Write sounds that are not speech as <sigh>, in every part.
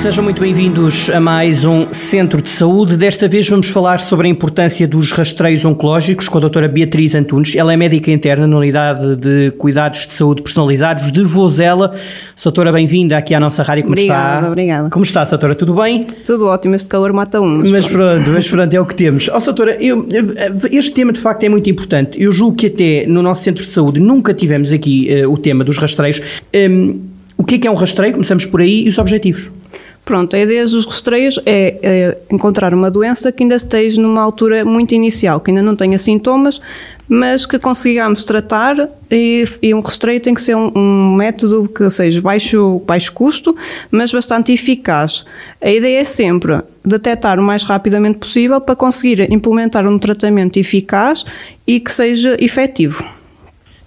Sejam muito bem-vindos a mais um Centro de Saúde. Desta vez vamos falar sobre a importância dos rastreios oncológicos com a doutora Beatriz Antunes. Ela é médica interna na Unidade de Cuidados de Saúde Personalizados de Vozela. Doutora, bem-vinda aqui à nossa rádio. Como obrigada, está? Obrigada, Como está, doutora? Tudo bem? Tudo ótimo, este calor mata um. Mas, mas pronto, mas pronto, é o que temos. Ó, oh, doutora, eu, este tema de facto é muito importante. Eu julgo que até no nosso Centro de Saúde nunca tivemos aqui uh, o tema dos rastreios. Um, o que é que é um rastreio? Começamos por aí e os objetivos. Pronto, a ideia dos rastreios é, é, encontrar uma doença que ainda esteja numa altura muito inicial, que ainda não tenha sintomas, mas que consigamos tratar e, e um rastreio tem que ser um, um, método que seja baixo, baixo custo, mas bastante eficaz. A ideia é sempre detectar o mais rapidamente possível para conseguir implementar um tratamento eficaz e que seja efetivo.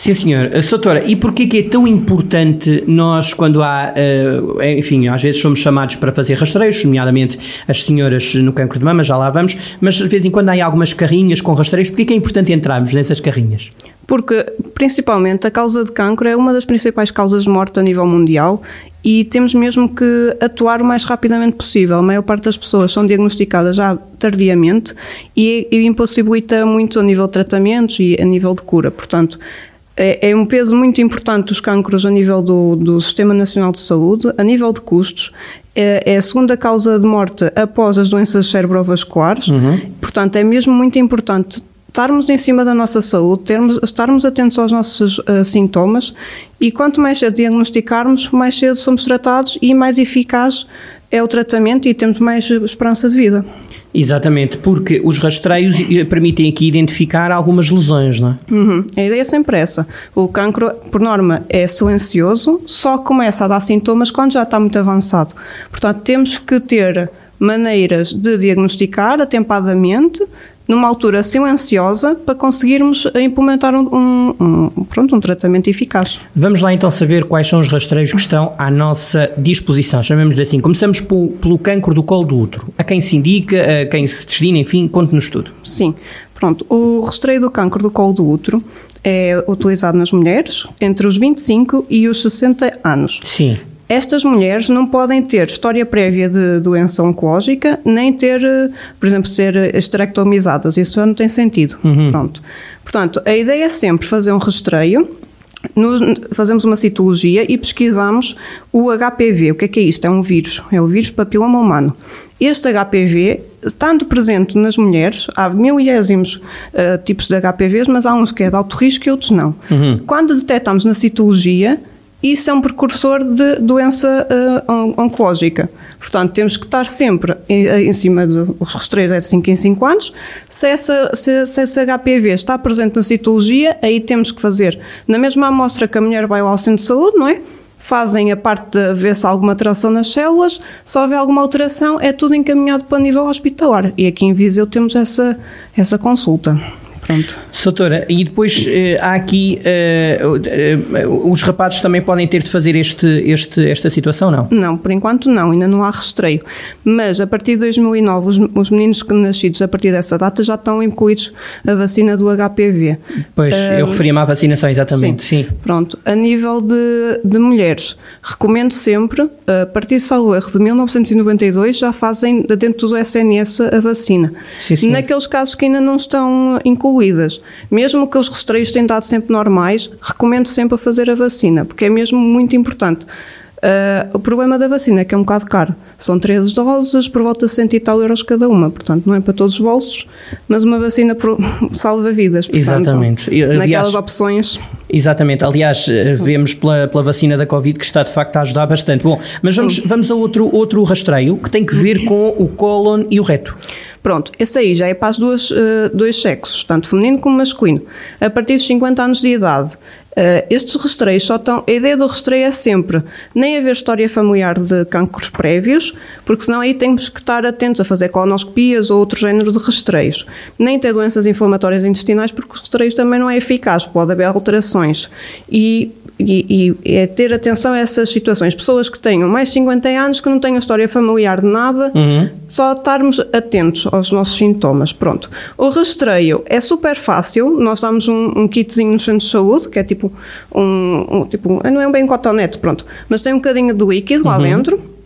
Sim, senhor. Eh, Soutora, e porquê que é tão importante nós, quando há, uh, enfim, às vezes somos chamados para fazer rastreios, nomeadamente as senhoras no cancro de mama, já lá vamos, mas de vez em quando há algumas carrinhas com rastreios, porquê que é importante entrarmos nessas carrinhas? Porque, principalmente, a causa de cancro é uma das principais causas de morte a nível mundial e temos mesmo que atuar o mais rapidamente possível. A maior parte das pessoas são diagnosticadas já tardiamente e, e impossibilita muito a nível de tratamentos e a nível de cura. Portanto, é, é, um peso muito importante dos cancros a nível do, do Sistema Nacional de Saúde, a nível de custos. É, é a segunda causa de morte após as doenças cerebrovasculares. Uhum. Portanto, é mesmo muito importante estarmos em cima da nossa saúde, termos, estarmos atentos aos nossos uh, sintomas e quanto mais cedo diagnosticarmos, mais cedo somos tratados e mais eficaz é o tratamento e temos mais esperança de vida. Exatamente, porque os rastreios permitem aqui identificar algumas lesões, não é? Uhum. A ideia é sempre essa. O cancro, por norma, é silencioso, só começa a dar sintomas quando já está muito avançado. Portanto, temos que ter maneiras de diagnosticar atempadamente, numa altura silenciosa para conseguirmos implementar um, um, um, pronto, um tratamento eficaz. Vamos lá então saber quais são os rastreios que estão à nossa disposição, chamemos de assim. Começamos pelo, pelo cancro do colo do útero. A quem se indica, a quem se destina, enfim, conte-nos tudo. Sim. Pronto, o rastreio do cancro do colo do útero é utilizado nas mulheres entre os 25 e os 60 anos. Sim. Estas mulheres não podem ter história prévia de doença oncológica, nem ter, eh, por exemplo, ser esterectomizadas. Isso não tem sentido. Uhum. Pronto. Portanto, a ideia é sempre fazer um rastreio nos, fazemos uma citologia e pesquisamos o HPV. O que é que é isto? É um vírus, é o vírus papiloma humano. Este HPV, estando presente nas mulheres, há milésimos uh, tipos de HPVs, mas há uns que é de alto risco e outros não. Uhum. Quando detectamos na citologia, isso é um precursor de doença uh, oncológica. Portanto, temos que estar sempre em, em cima dos rastreios é de 5 em 5 anos. Se, essa, se, se esse HPV está presente na citologia, aí temos que fazer na mesma amostra que a mulher vai ao centro de saúde, não é? Fazem a parte de ver se há alguma alteração nas células, se houver alguma alteração, é tudo encaminhado para nível hospitalar. E aqui em Viseu temos essa, essa consulta. Pronto. Soutora, e depois uh, há aqui uh, uh, os rapazes também podem ter de fazer este, este, esta situação, não? Não, por enquanto não, ainda não há rastreio. Mas a partir de 2009, os, os meninos que nascidos a partir dessa data já estão incluídos a vacina do HPV. Pois, eu referia-me à vacinação, exatamente. Sim. sim. Pronto, a nível de, de mulheres, recomendo sempre, a partir de salvo erro de 1992, já fazem dentro do SNS a vacina. Sim, sim. Naqueles casos que ainda não estão incluídos, incluídas. Mesmo que os rastreios tenham dado sempre normais, recomendo sempre a fazer a vacina, porque é mesmo muito importante. Uh, o problema da vacina é que é um bocado caro. São 13 doses por volta de 100 e tal euros cada uma. Portanto, não é para todos os bolsos, mas uma vacina <laughs> salva vidas. Portanto, exatamente. Aliás, naquelas opções. Exatamente. Aliás, eh, vemos pela, pela vacina da Covid que está de facto a ajudar bastante. Bom, mas vamos, vamos a outro, outro rastreio que tem que ver com o cólon e o reto. Pronto, esse aí já é para os uh, dois sexos, tanto feminino como masculino. A partir dos 50 anos de idade, Uh, estes rastreios só estão. A ideia do rastreio é sempre nem haver história familiar de cancros prévios, porque senão aí temos que estar atentos a fazer colonoscopias ou outro género de rastreios. Nem ter doenças inflamatórias intestinais, porque os rastreios também não é eficaz, pode haver alterações. E e, e, é ter atenção a essas situações. Pessoas que tenham mais de 50 anos, que não tenham história familiar de nada, uhum. só estarmos atentos aos nossos sintomas. Pronto. O rastreio é super fácil. Nós damos um, um kitzinho no centro de saúde, que é tipo um, um tipo, não é bem um cotonete, pronto, mas tem um bocadinho de líquido uhum. lá dentro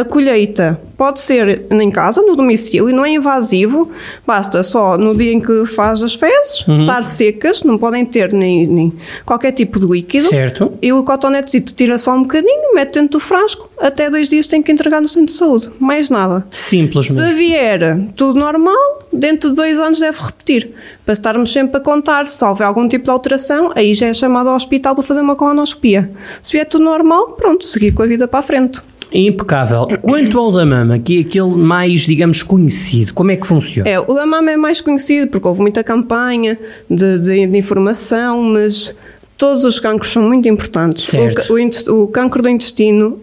a colheita pode ser em casa, no domicílio, e não é invasivo, basta só no dia em que faz as fezes, uhum. estar secas, não podem ter nem, nem, qualquer tipo de líquido. Certo. E o cotonetezito tira só um bocadinho, mete dentro do frasco, até dois dias tem que entregar no centro de saúde. Mais nada. Simples Se vier tudo normal, dentro de dois anos deve repetir. Para estarmos sempre a contar, se houver algum tipo de alteração, aí já é chamado ao hospital para fazer uma colonoscopia. Se vier tudo normal, pronto, seguir com a vida para a frente. Impecável. Quanto ao da mama, que é aquele mais, digamos, conhecido, como é que funciona? É, o da mama é mais conhecido porque houve muita campanha de, de, de informação, mas todos os cancros são muito importantes. Certo. O, o, o cancro do intestino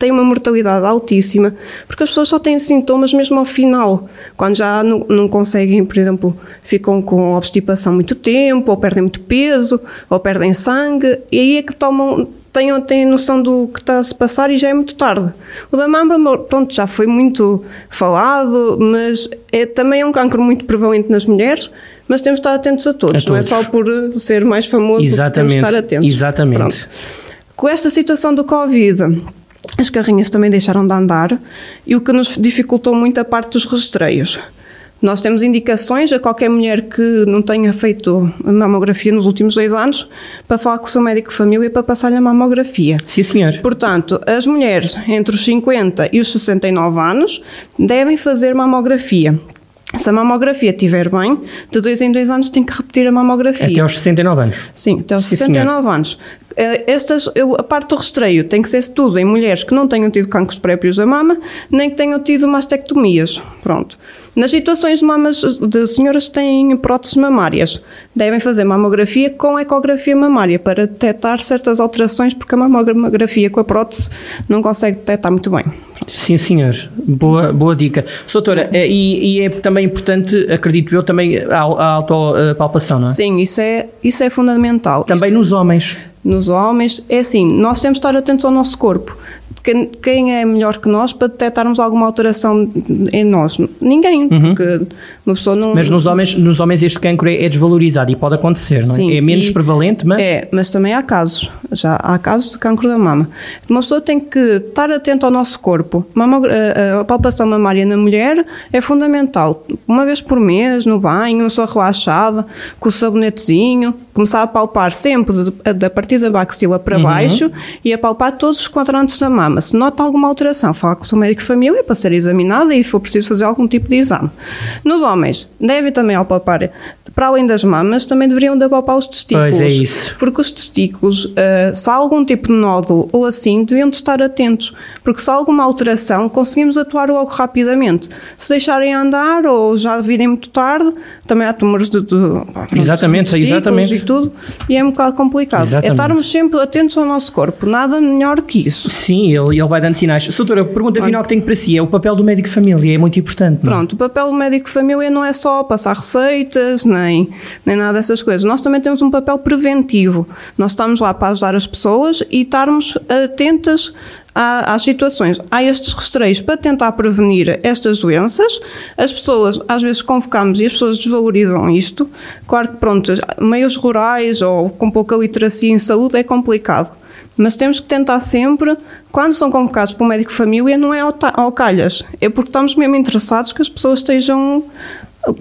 tem uma mortalidade altíssima, porque as pessoas só têm sintomas mesmo ao final, quando já não, não, conseguem, por exemplo, ficam com obstipação muito tempo, ou perdem muito peso, ou perdem sangue, e aí é que tomam têm, têm noção do que está a se passar e já é muito tarde. O da mama, pronto, já foi muito falado, mas é também é um cancro muito prevalente nas mulheres, mas temos de estar atentos a todos, a não é só por ser mais famoso Exatamente. que temos de estar atentos. Exatamente. Pronto. Com esta situação do Covid, as carrinhas também deixaram de andar e o que nos dificultou muito a parte dos rastreios. Nós temos indicações a qualquer mulher que não tenha feito mamografia nos últimos dois anos para falar com o seu médico de família para passar-lhe a mamografia. Sim, senhor. Portanto, as mulheres entre os 50 e os 69 anos devem fazer mamografia. Se a mamografia estiver bem, de dois em dois anos tem que repetir a mamografia. Até aos 69 anos? Sim, até aos Sim, 69 senhor. anos. Eh, estas, a parte do rastreio tem que ser tudo em mulheres que não tenham tido cancros prévios da mama, nem que tenham tido mastectomias. Pronto. Nas situações de mamas de senhoras que têm próteses mamárias, devem fazer mamografia com ecografia mamária para detectar certas alterações, porque a mamografia com a prótese não consegue detectar muito bem. Sim, senhor. Boa, boa dica. Doutora, eh, e, e, é também importante, acredito eu, também a, a autopalpação, não é? Sim, isso é, isso é fundamental. Também Isto, nos homens. Nos homens, é assim, nós temos de estar atentos ao nosso corpo quem, quem, é melhor que nós para detectarmos alguma alteração em nós? Ninguém, uhum. porque uma pessoa não. Mas nos homens, nos homens este cancro é, é desvalorizado e pode acontecer, não é? Sim, é menos prevalente, mas. É, mas também há casos. Já há casos de cancro da mama. Uma pessoa tem que estar atenta ao nosso corpo. A, a palpação mamária na mulher é fundamental. Uma vez por mês, no banho, uma pessoa relaxada, com o sabonetezinho, começar a palpar sempre da partir da baxila para uhum. baixo e a palpar todos os quadrantes da mama mama, se nota alguma alteração, fala com o seu médico de família para ser examinada e for preciso fazer algum tipo de exame. Nos homens, devem também apalpar, para além das mamas, também deveriam de apalpar os testículos. Pois é isso. Porque os testículos, uh, se há algum tipo de nódulo ou assim, deviam de estar atentos, porque se há alguma alteração, conseguimos atuar logo rapidamente. Se deixarem andar ou já virem muito tarde, também há tumores de, de, pronto, exatamente, de exatamente. e tudo, e é um bocado complicado. É exatamente. É estarmos sempre atentos ao nosso corpo, nada melhor que isso. Sim, ele, ele vai dando sinais. Doutora, a pergunta final que tenho para si é o papel do médico família, é muito importante. Não? É? Pronto, o papel do médico família não é só passar receitas, nem, nem nada dessas coisas. Nós também temos um papel preventivo. Nós estamos lá para ajudar as pessoas e estarmos atentas às situações. Há estes rastreios para tentar prevenir estas doenças. As pessoas, às vezes, convocamos e as pessoas desvalorizam isto. Claro que, pronto, meios rurais ou com pouca literacia em saúde é complicado. Mas temos que tentar sempre, quando são convocados para o médico família, não é ao, ao calhas, é porque estamos mesmo interessados que as pessoas estejam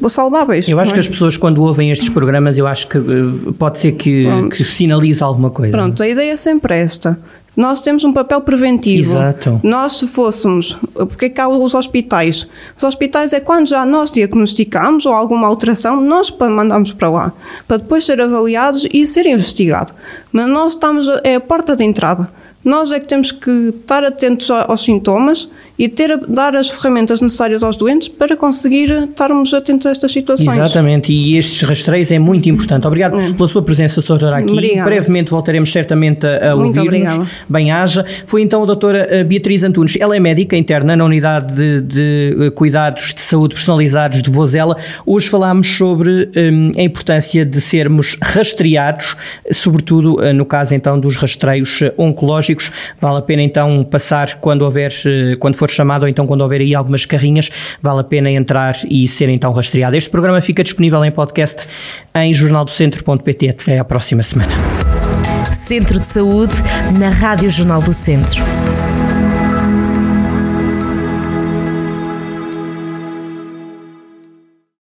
saudáveis. Eu acho é? que as pessoas quando ouvem estes programas, eu acho que uh, pode ser que, que sinalize alguma coisa. Pronto, a ideia é sempre esta. Nós temos um papel preventivo. Exato. Nós, se fôssemos. Porque é que há os hospitais? Os hospitais é quando já nós diagnosticamos ou alguma alteração, nós mandamos para lá, para depois ser avaliados e ser investigado. Mas nós estamos. É a porta de entrada. Nós é que temos que estar atentos aos sintomas e ter, dar as ferramentas necessárias aos doentes para conseguir estarmos atentos a estas situações. Exatamente, e estes rastreios é muito importante. Obrigado é. pela sua presença, doutora, aqui. Obrigada. Brevemente voltaremos certamente a, ouvir-nos. Bem-haja. Foi então a doutora eh, Beatriz Antunes. Ela é médica interna na unidade de, de eh, cuidados de saúde personalizados de Vozela. Hoje falámos sobre um, a importância de sermos rastreados, sobretudo no caso então dos rastreios oncológicos. Vale a pena então passar quando houver, uh, quando for chamado ou então quando houver aí algumas carrinhas, vale a pena entrar e ser então rastreado. Este programa fica disponível em podcast em jornaldocentro.pt. Até à próxima semana. Centro de Saúde na Rádio Jornal do Centro.